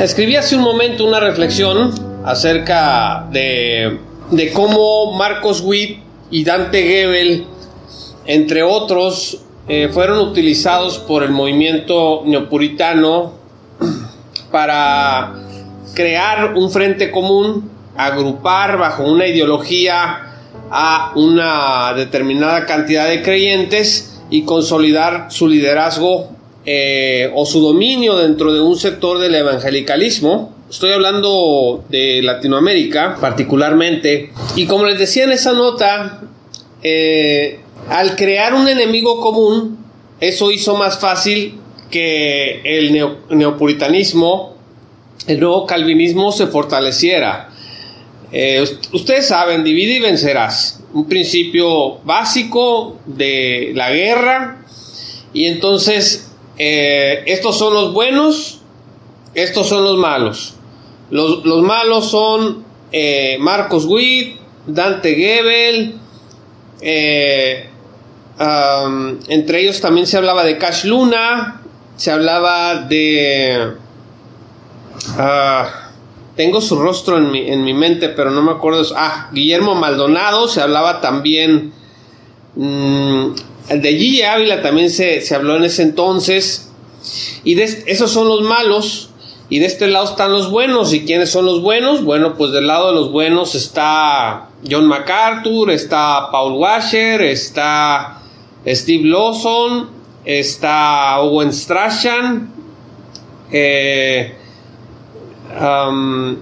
Escribí hace un momento una reflexión acerca de, cómo Marcos Witt y Dante Gebel, entre otros, eh, fueron utilizados por el movimiento neopuritano para crear un frente común, agrupar bajo una ideología a una determinada cantidad de creyentes y consolidar su liderazgo eh, o su dominio dentro de un sector del evangelicalismo. Estoy hablando de Latinoamérica particularmente. Y como les decía en esa nota, eh, al crear un enemigo común, eso hizo más fácil que el neopuritanismo, el nuevo calvinismo se fortaleciera. Eh, ustedes saben, divide y vencerás. Un principio básico de la guerra. Y entonces eh, estos son los buenos, estos son los malos. Los, malos son eh, Marcos Witt, Dante Gebel, eh, entre ellos también se hablaba de Cash Luna, se hablaba de... Ah, tengo su rostro en mi, en mi, mente, pero no me acuerdo. Ah, Guillermo Maldonado, se hablaba también mm, de Gigi Ávila también se, habló en ese entonces. Y de, esos son los malos. Y de este lado están los buenos. ¿Y quiénes son los buenos? Bueno, pues del lado de los buenos está John MacArthur, está Paul Washer, está Steve Lawson, está Owen Strachan. Eh, um,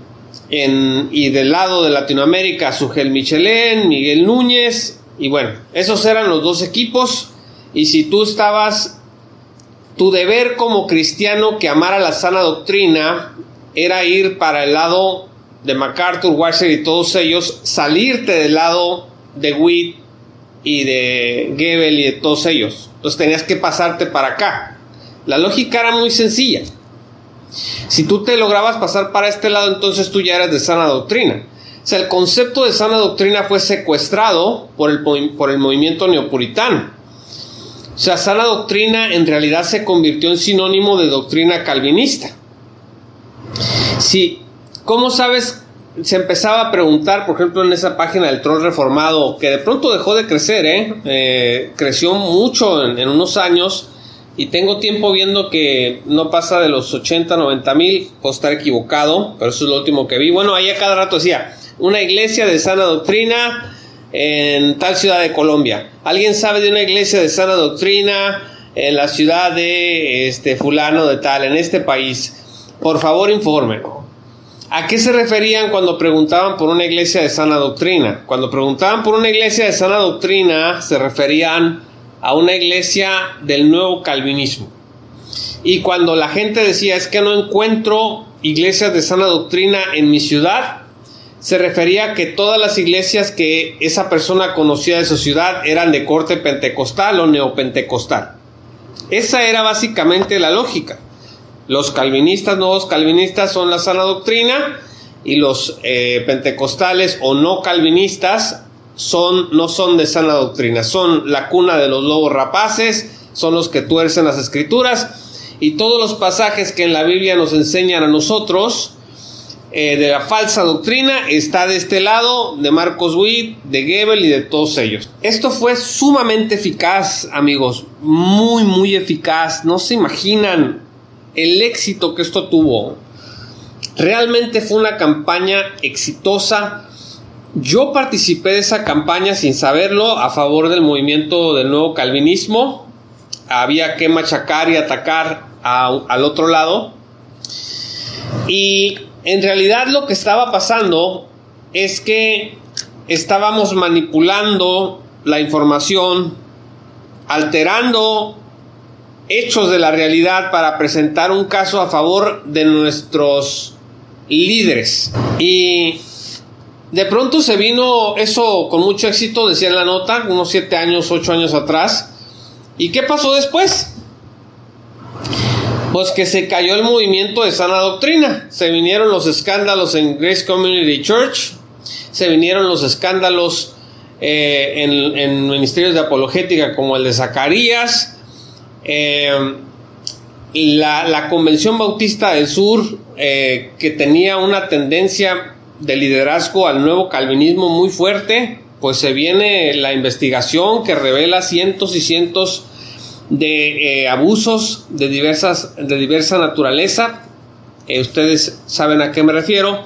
y del lado de Latinoamérica, Sugel Michelén, Miguel Núñez, y bueno, esos eran los dos equipos. Y si tú estabas, tu deber como cristiano que amara la sana doctrina era ir para el lado de MacArthur, Washer y todos ellos, salirte del lado de Witt y de Gebel y de todos ellos. Entonces tenías que pasarte para acá. La lógica era muy sencilla. Si tú te lograbas pasar para este lado, entonces tú ya eras de sana doctrina. O sea, el concepto de sana doctrina fue secuestrado por el, por el movimiento neopuritano. O sea, sana doctrina en realidad se convirtió en sinónimo de doctrina calvinista. Sí, ¿cómo sabes? Se empezaba a preguntar, por ejemplo, en esa página del troll reformado, que de pronto dejó de crecer, ¿eh? eh creció mucho en, en, unos años y tengo tiempo viendo que no pasa de los 80, 90 mil, puedo estar equivocado, pero eso es lo último que vi. Bueno, ahí a cada rato decía, una iglesia de sana doctrina en tal ciudad de Colombia. ¿Alguien sabe de una iglesia de sana doctrina en la ciudad de este fulano de tal, en este país? Por favor, informe. ¿A qué se referían cuando preguntaban por una iglesia de sana doctrina? Cuando preguntaban por una iglesia de sana doctrina, se referían a una iglesia del nuevo calvinismo. Y cuando la gente decía es que no encuentro iglesias de sana doctrina en mi ciudad, se refería a que todas las iglesias que esa persona conocía de su ciudad eran de corte pentecostal o neopentecostal. Esa era básicamente la lógica. Los calvinistas, nuevos calvinistas son la sana doctrina y los eh, pentecostales o no calvinistas son, no son de sana doctrina, son la cuna de los lobos rapaces, son los que tuercen las escrituras y todos los pasajes que en la Biblia nos enseñan a nosotros eh, de la falsa doctrina está de este lado, de Marcos Witt, de Gebel y de todos ellos. Esto fue sumamente eficaz, amigos, muy, muy eficaz. No se imaginan el éxito que esto tuvo. Realmente fue una campaña exitosa. Yo participé de esa campaña sin saberlo a favor del movimiento del nuevo calvinismo. Había que machacar y atacar al otro lado. Y en realidad lo que estaba pasando es que estábamos manipulando la información, alterando hechos de la realidad para presentar un caso a favor de nuestros líderes. Y de pronto se vino eso con mucho éxito, decía en la nota, unos siete años, ocho años atrás. ¿Y qué pasó después? Pues que se cayó el movimiento de sana doctrina. Se vinieron los escándalos en Grace Community Church, se vinieron los escándalos eh, en, ministerios de apologética como el de Zacarías. Eh, la, Convención Bautista del Sur, eh, que tenía una tendencia de liderazgo al nuevo calvinismo muy fuerte, pues se viene la investigación que revela cientos y cientos de abusos de, diversas, de diversa naturaleza. ustedes saben a qué me refiero.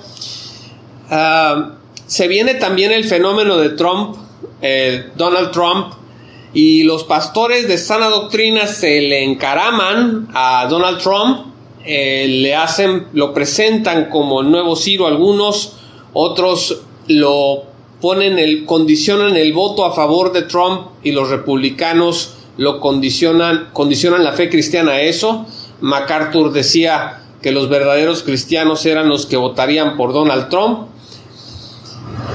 Ah, se viene también el fenómeno de Trump, Donald Trump, y los pastores de sana doctrina se le encaraman a Donald Trump, eh, le hacen, lo presentan como el nuevo Ciro algunos, otros lo ponen el, condicionan el voto a favor de Trump y los republicanos lo condicionan, condicionan la fe cristiana a eso. MacArthur decía que los verdaderos cristianos eran los que votarían por Donald Trump.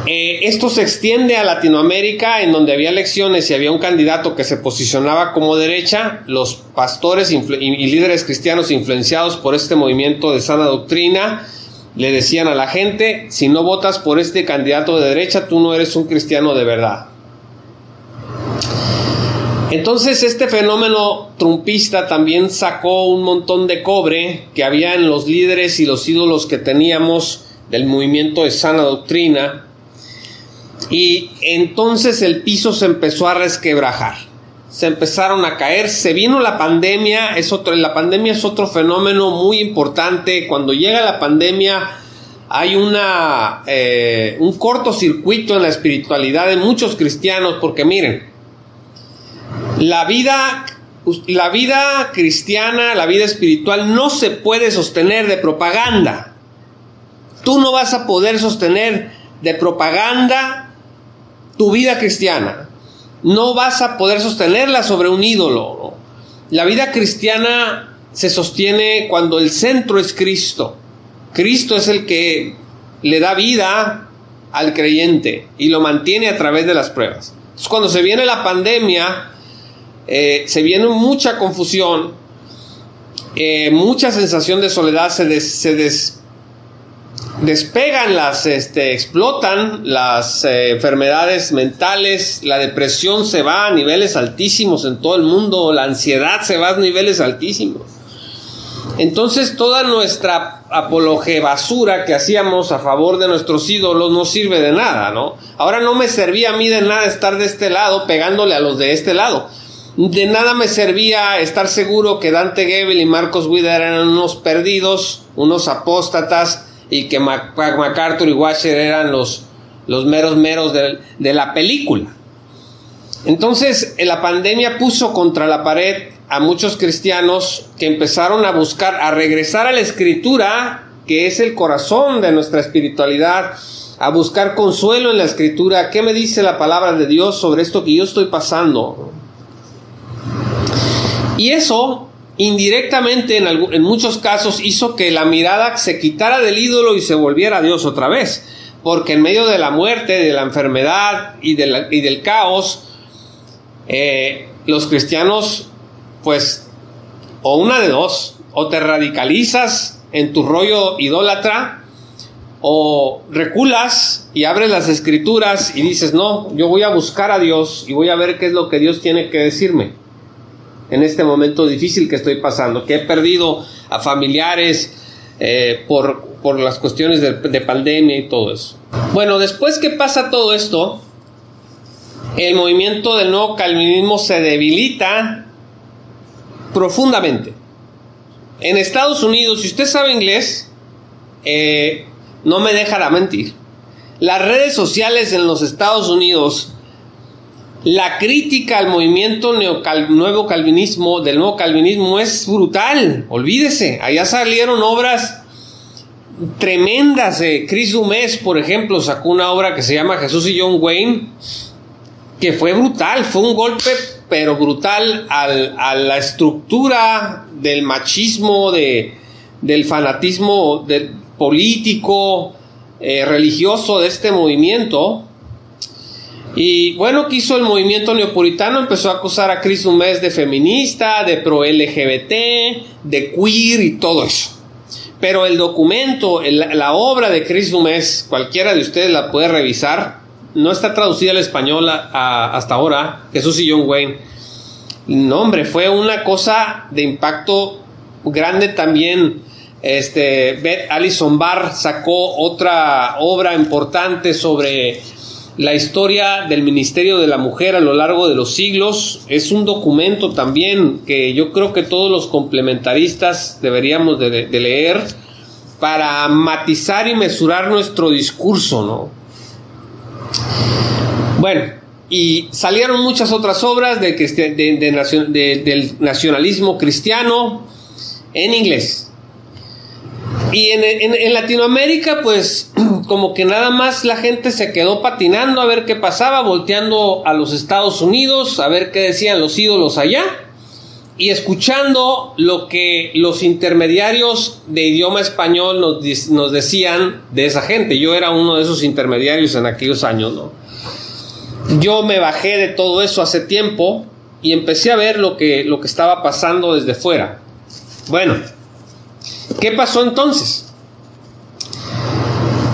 Eh, esto se extiende a Latinoamérica, en donde había elecciones y había un candidato que se posicionaba como derecha. Los pastores y líderes cristianos influenciados por este movimiento de sana doctrina le decían a la gente, si no votas por este candidato de derecha, tú no eres un cristiano de verdad. Entonces este fenómeno trumpista también sacó un montón de cobre que había en los líderes y los ídolos que teníamos del movimiento de sana doctrina y entonces el piso se empezó a resquebrajar. Se empezaron a caer, se vino la pandemia, es otro, la pandemia es otro fenómeno muy importante. Cuando llega la pandemia hay una, eh, un cortocircuito en la espiritualidad de muchos cristianos, porque miren, la vida, la vida cristiana, la vida espiritual no se puede sostener de propaganda. Tú no vas a poder sostener de propaganda tu vida cristiana. No vas a poder sostenerla sobre un ídolo. La vida cristiana se sostiene cuando el centro es Cristo. Cristo es el que le da vida al creyente y lo mantiene a través de las pruebas. Entonces, cuando se viene la pandemia, eh, se viene mucha confusión, eh, mucha sensación de soledad, se, des, despegan las, este, explotan las eh, enfermedades mentales, la depresión se va a niveles altísimos en todo el mundo, la ansiedad se va a niveles altísimos. Entonces toda nuestra apologe basura que hacíamos a favor de nuestros ídolos no sirve de nada, ¿no? Ahora no me servía a mí de nada estar de este lado pegándole a los de este lado. De nada me servía estar seguro que Dante Gebel y Marcos Wider eran unos perdidos, unos apóstatas, y que MacArthur y Washer eran los, los meros meros de, de la película. Entonces, la pandemia puso contra la pared a muchos cristianos que empezaron a buscar, a regresar a la escritura, que es el corazón de nuestra espiritualidad, a buscar consuelo en la escritura. ¿Qué me dice la palabra de Dios sobre esto que yo estoy pasando? Y eso indirectamente en, muchos casos hizo que la mirada se quitara del ídolo y se volviera a Dios otra vez. Porque en medio de la muerte, de la enfermedad y, del caos, eh, los cristianos, pues, o una de dos, o te radicalizas en tu rollo idólatra, o reculas y abres las escrituras y dices, no, yo voy a buscar a Dios y voy a ver qué es lo que Dios tiene que decirme en este momento difícil que estoy pasando, que he perdido a familiares eh, por, por, las cuestiones de, de pandemia y todo eso. Bueno, después que pasa todo esto, el movimiento del nuevo calvinismo se debilita profundamente. En Estados Unidos, si usted sabe inglés, eh, no me dejará mentir. Las redes sociales en los Estados Unidos la crítica al movimiento nuevo calvinismo, del nuevo calvinismo es brutal. Olvídese, allá salieron obras tremendas. Chris Dumes, por ejemplo, sacó una obra que se llama Jesús y John Wayne, que fue brutal, fue un golpe pero brutal a la estructura del machismo, de, del fanatismo político, eh, religioso de este movimiento. Y bueno, que hizo el movimiento neopuritano, empezó a acusar a Chris Humés de feminista, de pro LGBT, de queer y todo eso. Pero el documento, la obra de Chris Dumés, cualquiera de ustedes la puede revisar. No está traducida al español hasta ahora. Jesús y John Wayne. No, hombre, fue una cosa de impacto grande también. Este, Beth Barr sacó otra obra importante sobre la historia del Ministerio de la Mujer a lo largo de los siglos es un documento también que yo creo que todos los complementaristas deberíamos de, leer para matizar y mesurar nuestro discurso, ¿no? Bueno, y salieron muchas otras obras de, del nacionalismo cristiano en inglés. Y en, Latinoamérica, pues como que nada más la gente se quedó patinando a ver qué pasaba, volteando a los Estados Unidos, a ver qué decían los ídolos allá, y escuchando lo que los intermediarios de idioma español nos, nos decían de esa gente. Yo era uno de esos intermediarios en aquellos años, ¿no? Yo me bajé de todo eso hace tiempo y empecé a ver lo que, lo que estaba pasando desde fuera. Bueno, ¿Qué pasó entonces?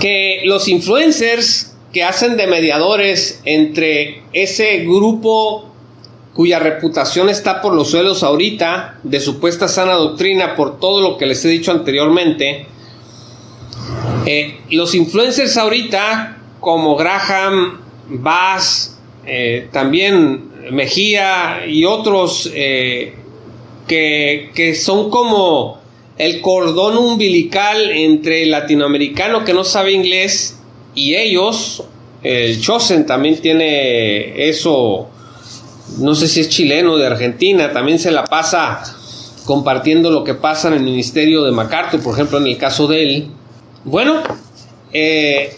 Que los influencers que hacen de mediadores entre ese grupo cuya reputación está por los suelos ahorita, de supuesta sana doctrina, por todo lo que les he dicho anteriormente, eh, los influencers ahorita, como Graham, Bass, eh, también Mejía y otros eh, que, que son como el cordón umbilical entre el latinoamericano que no sabe inglés y ellos. El Chosen también tiene eso, no sé si es chileno, de Argentina, también se la pasa compartiendo lo que pasa en el ministerio de MacArthur, por ejemplo, en el caso de él. Bueno, eh,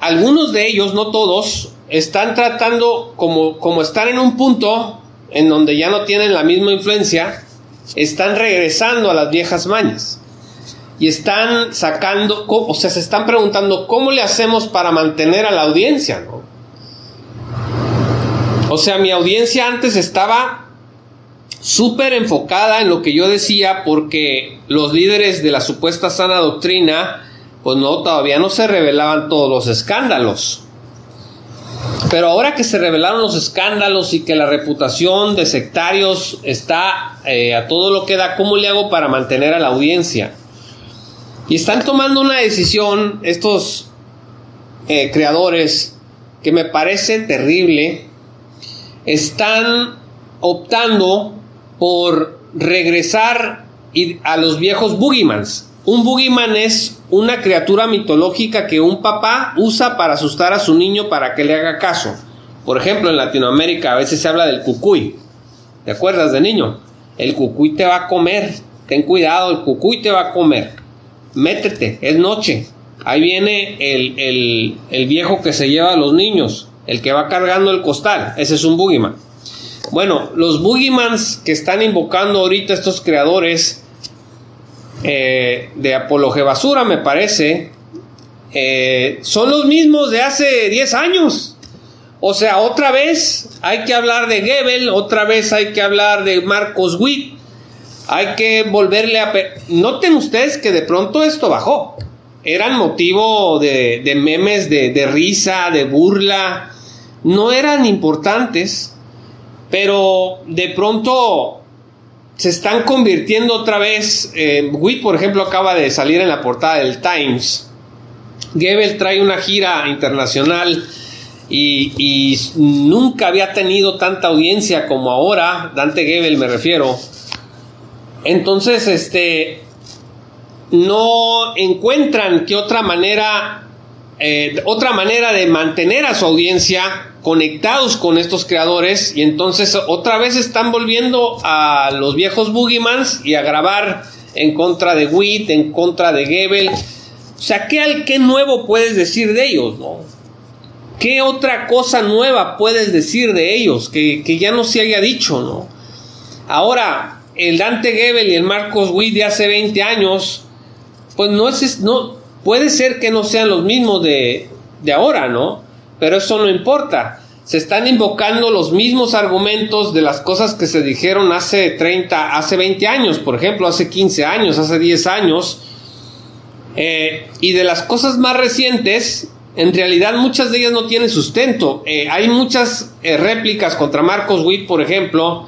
algunos de ellos, no todos, están tratando, como, como están en un punto en donde ya no tienen la misma influencia, están regresando a las viejas mañas y están sacando, o sea, se están preguntando cómo le hacemos para mantener a la audiencia, ¿no? O sea, mi audiencia antes estaba súper enfocada en lo que yo decía porque los líderes de la supuesta sana doctrina, pues no, todavía no se revelaban todos los escándalos. Pero ahora que se revelaron los escándalos y que la reputación de sectarios está eh, a todo lo que da, ¿cómo le hago para mantener a la audiencia? Y están tomando una decisión estos eh, creadores que me parece terrible. Están optando por regresar a los viejos boogiemans. Un boogeyman es una criatura mitológica que un papá usa para asustar a su niño para que le haga caso. Por ejemplo, en Latinoamérica a veces se habla del cucuy. ¿Te acuerdas de niño? El cucuy te va a comer. Ten cuidado, el cucuy te va a comer. Métete, es noche. Ahí viene el, el viejo que se lleva a los niños, el que va cargando el costal. Ese es un boogeyman. Bueno, los boogeymans que están invocando ahorita estos creadores eh, de Apologe Basura, me parece, eh, son los mismos de hace 10 años. O sea, otra vez hay que hablar de Gebel, otra vez hay que hablar de Marcos Witt, hay que volverle a... Noten ustedes que de pronto esto bajó. Eran motivo de, memes, de risa, de burla. No eran importantes, pero de pronto se están convirtiendo otra vez. Eh, Witt, por ejemplo, acaba de salir en la portada del Times. Gebel trae una gira internacional y, nunca había tenido tanta audiencia como ahora. Dante Gebel me refiero. Entonces, este, no encuentran que otra manera, eh, otra manera de mantener a su audiencia conectados con estos creadores y entonces otra vez están volviendo a los viejos boogiemans y a grabar en contra de Witt, en contra de Gebel. O sea, ¿qué, ¿qué nuevo puedes decir de ellos? No? ¿qué otra cosa nueva puedes decir de ellos que, ya no se haya dicho, no? Ahora, el Dante Gebel y el Marcos Witt de hace 20 años, pues no es, no, puede ser que no sean los mismos de, de ahora, ¿no? Pero eso no importa. Se están invocando los mismos argumentos de las cosas que se dijeron hace 30, hace 20 años, por ejemplo, hace 15 años, hace 10 años. Eh, y de las cosas más recientes, en realidad muchas de ellas no tienen sustento. Eh, hay muchas eh, réplicas contra Marcos Witt, por ejemplo,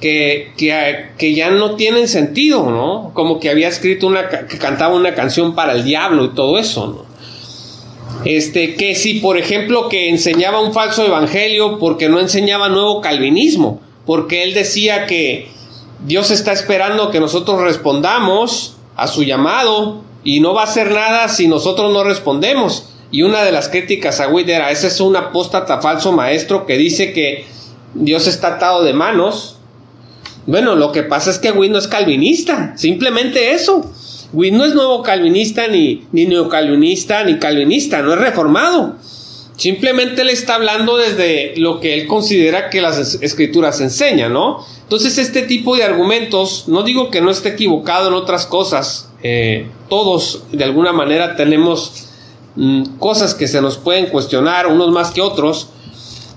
que, que, ya no tienen sentido, ¿no? Como que había escrito una, que cantaba una canción para el diablo y todo eso, ¿no? Este, que si, por ejemplo, que enseñaba un falso evangelio porque no enseñaba nuevo calvinismo, porque él decía que Dios está esperando que nosotros respondamos a su llamado y no va a hacer nada si nosotros no respondemos. Y una de las críticas a Witt era, ese es un apóstata falso maestro que dice que Dios está atado de manos. Bueno, lo que pasa es que Witt no es calvinista, simplemente eso. No es nuevo calvinista, ni, ni neocalvinista, ni calvinista, no es reformado. Simplemente le está hablando desde lo que él considera que las escrituras enseñan, ¿no? Entonces este tipo de argumentos, no digo que no esté equivocado en otras cosas, eh, todos de alguna manera tenemos mm, cosas que se nos pueden cuestionar, unos más que otros,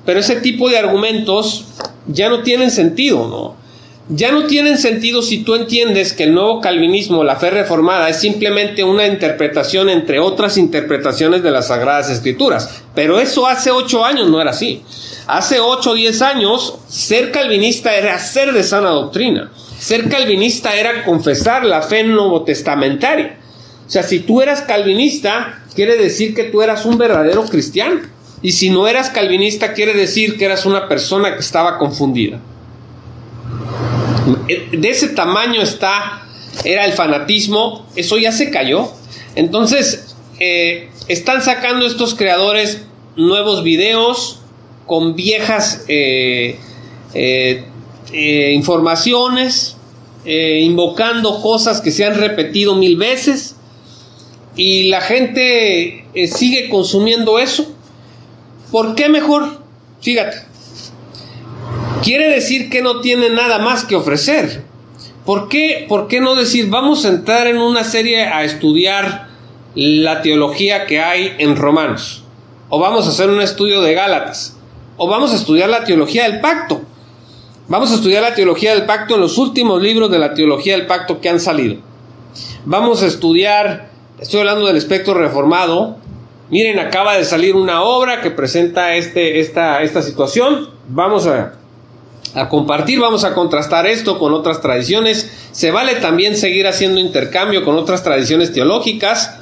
pero ese tipo de argumentos ya no tienen sentido, ¿no? Ya no tienen sentido si tú entiendes que el nuevo calvinismo, la fe reformada, es simplemente una interpretación entre otras interpretaciones de las Sagradas Escrituras. Pero eso hace ocho años no era así. Hace ocho o diez años, ser calvinista era ser de sana doctrina. Ser calvinista era confesar la fe nuevo testamentaria. O sea, si tú eras calvinista, quiere decir que tú eras un verdadero cristiano. Y si no eras calvinista, quiere decir que eras una persona que estaba confundida. De ese tamaño está, era el fanatismo, eso ya se cayó. Entonces, eh, están sacando estos creadores nuevos videos con viejas eh, eh, informaciones, invocando cosas que se han repetido mil veces y la gente sigue consumiendo eso. ¿Por qué mejor? Fíjate, quiere decir que no tiene nada más que ofrecer. ¿Por qué, ¿Por qué no decir, vamos a entrar en una serie a estudiar la teología que hay en Romanos? O vamos a hacer un estudio de Gálatas. O vamos a estudiar la teología del pacto. Vamos a estudiar la teología del pacto en los últimos libros de la teología del pacto que han salido. Vamos a estudiar, estoy hablando del espectro reformado. Miren, acaba de salir una obra que presenta este, esta, esta situación. Vamos a a compartir, vamos a contrastar esto con otras tradiciones. Se vale también seguir haciendo intercambio con otras tradiciones teológicas.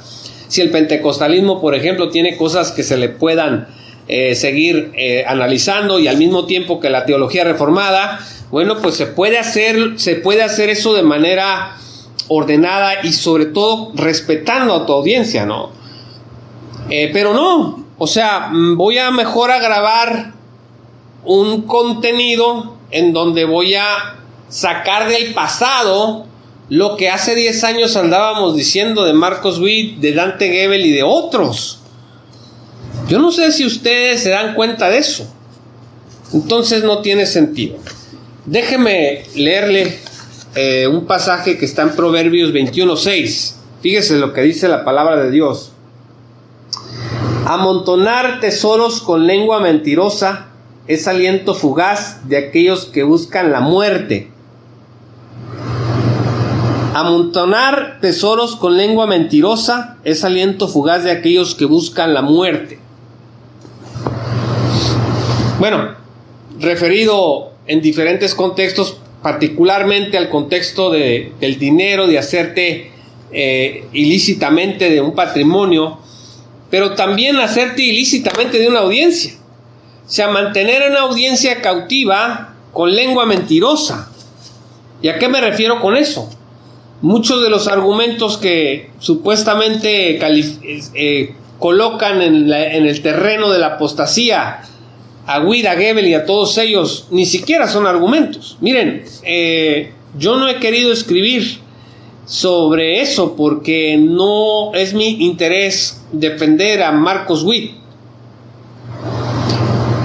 Si el pentecostalismo, por ejemplo, tiene cosas que se le puedan eh, seguir eh, analizando y al mismo tiempo que la teología reformada, bueno, pues se puede hacer, se puede hacer eso de manera ordenada y sobre todo respetando a tu audiencia, ¿no? Eh, pero no, o sea, mm, voy a mejor a grabar un contenido en donde voy a sacar del pasado lo que hace 10 años andábamos diciendo de Marcos Witt, de Dante Gebel y de otros. Yo no sé si ustedes se dan cuenta de eso. Entonces no tiene sentido. Déjeme leerle eh, un pasaje que está en Proverbios 21.6. Fíjese lo que dice la palabra de Dios. Amontonar tesoros con lengua mentirosa es aliento fugaz de aquellos que buscan la muerte. Amontonar tesoros con lengua mentirosa es aliento fugaz de aquellos que buscan la muerte. Bueno, referido en diferentes contextos, particularmente al contexto de, del dinero, de hacerte eh, ilícitamente de un patrimonio, pero también hacerte ilícitamente de una audiencia. Sea, mantener una audiencia cautiva con lengua mentirosa. ¿Y a qué me refiero con eso? Muchos de los argumentos que supuestamente eh, colocan en, el terreno de la apostasía a Guida, Gebel y a todos ellos, ni siquiera son argumentos. Miren, eh, yo no he querido escribir sobre eso porque no es mi interés defender a Marcos Witt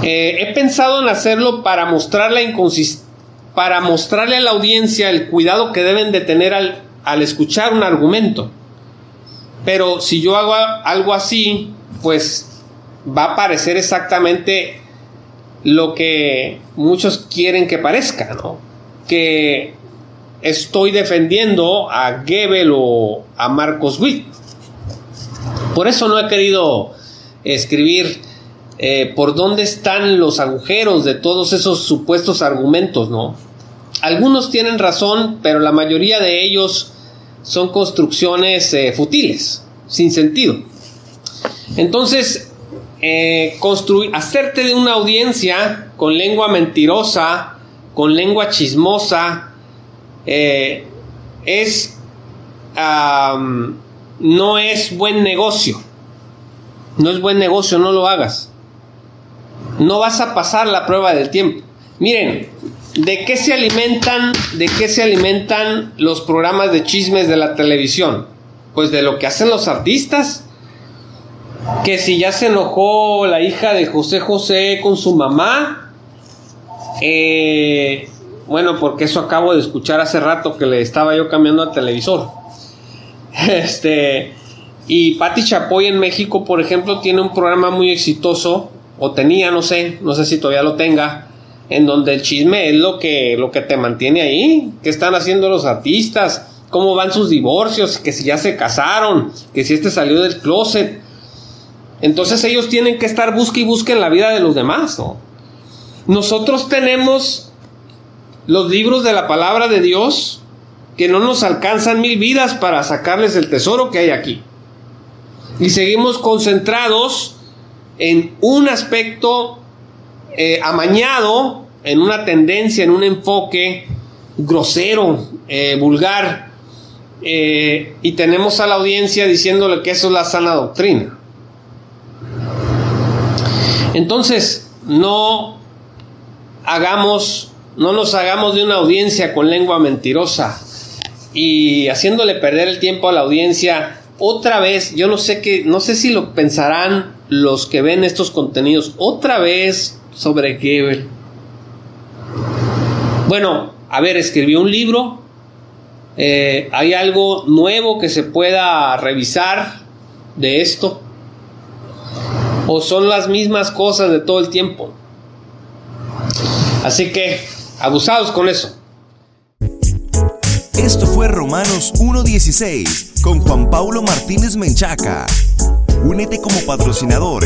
Eh, he pensado en hacerlo para mostrar la para mostrarle a la audiencia el cuidado que deben de tener al, escuchar un argumento. Pero si yo hago algo así, pues va a parecer exactamente lo que muchos quieren que parezca, ¿no? Que estoy defendiendo a Goebbels o a Marcos Witt. Por eso no he querido escribir eh, por dónde están los agujeros de todos esos supuestos argumentos, ¿no? Algunos tienen razón, pero la mayoría de ellos son construcciones eh, futiles, sin sentido. Entonces, eh, construir, hacerte de una audiencia con lengua mentirosa, con lengua chismosa, eh, es no es buen negocio. No es buen negocio, no lo hagas. No vas a pasar la prueba del tiempo. Miren, ¿de qué se alimentan, de qué se alimentan los programas de chismes de la televisión? Pues de lo que hacen los artistas. Que si ya se enojó la hija de José José con su mamá, eh, bueno, porque eso acabo de escuchar hace rato que le estaba yo cambiando al televisor. Este, y Patti Chapoy en México, por ejemplo, tiene un programa muy exitoso, o tenía, no sé, no sé si todavía lo tenga, en donde el chisme es lo que, lo que te mantiene ahí. ¿Qué están haciendo los artistas? ¿Cómo van sus divorcios? Que si ya se casaron, que si este salió del closet. Entonces ellos tienen que estar busque y busque en la vida de los demás, ¿no? Nosotros tenemos los libros de la palabra de Dios que no nos alcanzan mil vidas para sacarles el tesoro que hay aquí. Y seguimos concentrados en un aspecto eh, amañado, en una tendencia, en un enfoque grosero, eh, vulgar, eh, y tenemos a la audiencia diciéndole que eso es la sana doctrina. Entonces, no hagamos no nos hagamos de una audiencia con lengua mentirosa y haciéndole perder el tiempo a la audiencia otra vez, yo no sé qué, no sé si lo pensarán los que ven estos contenidos otra vez sobre Gebel. Bueno, a ver, escribió un libro, eh, hay algo nuevo que se pueda revisar de esto, o son las mismas cosas de todo el tiempo. Así que abusados con eso. Esto fue Romanos 1.16 con Juan Paulo Martínez Menchaca. Únete como patrocinador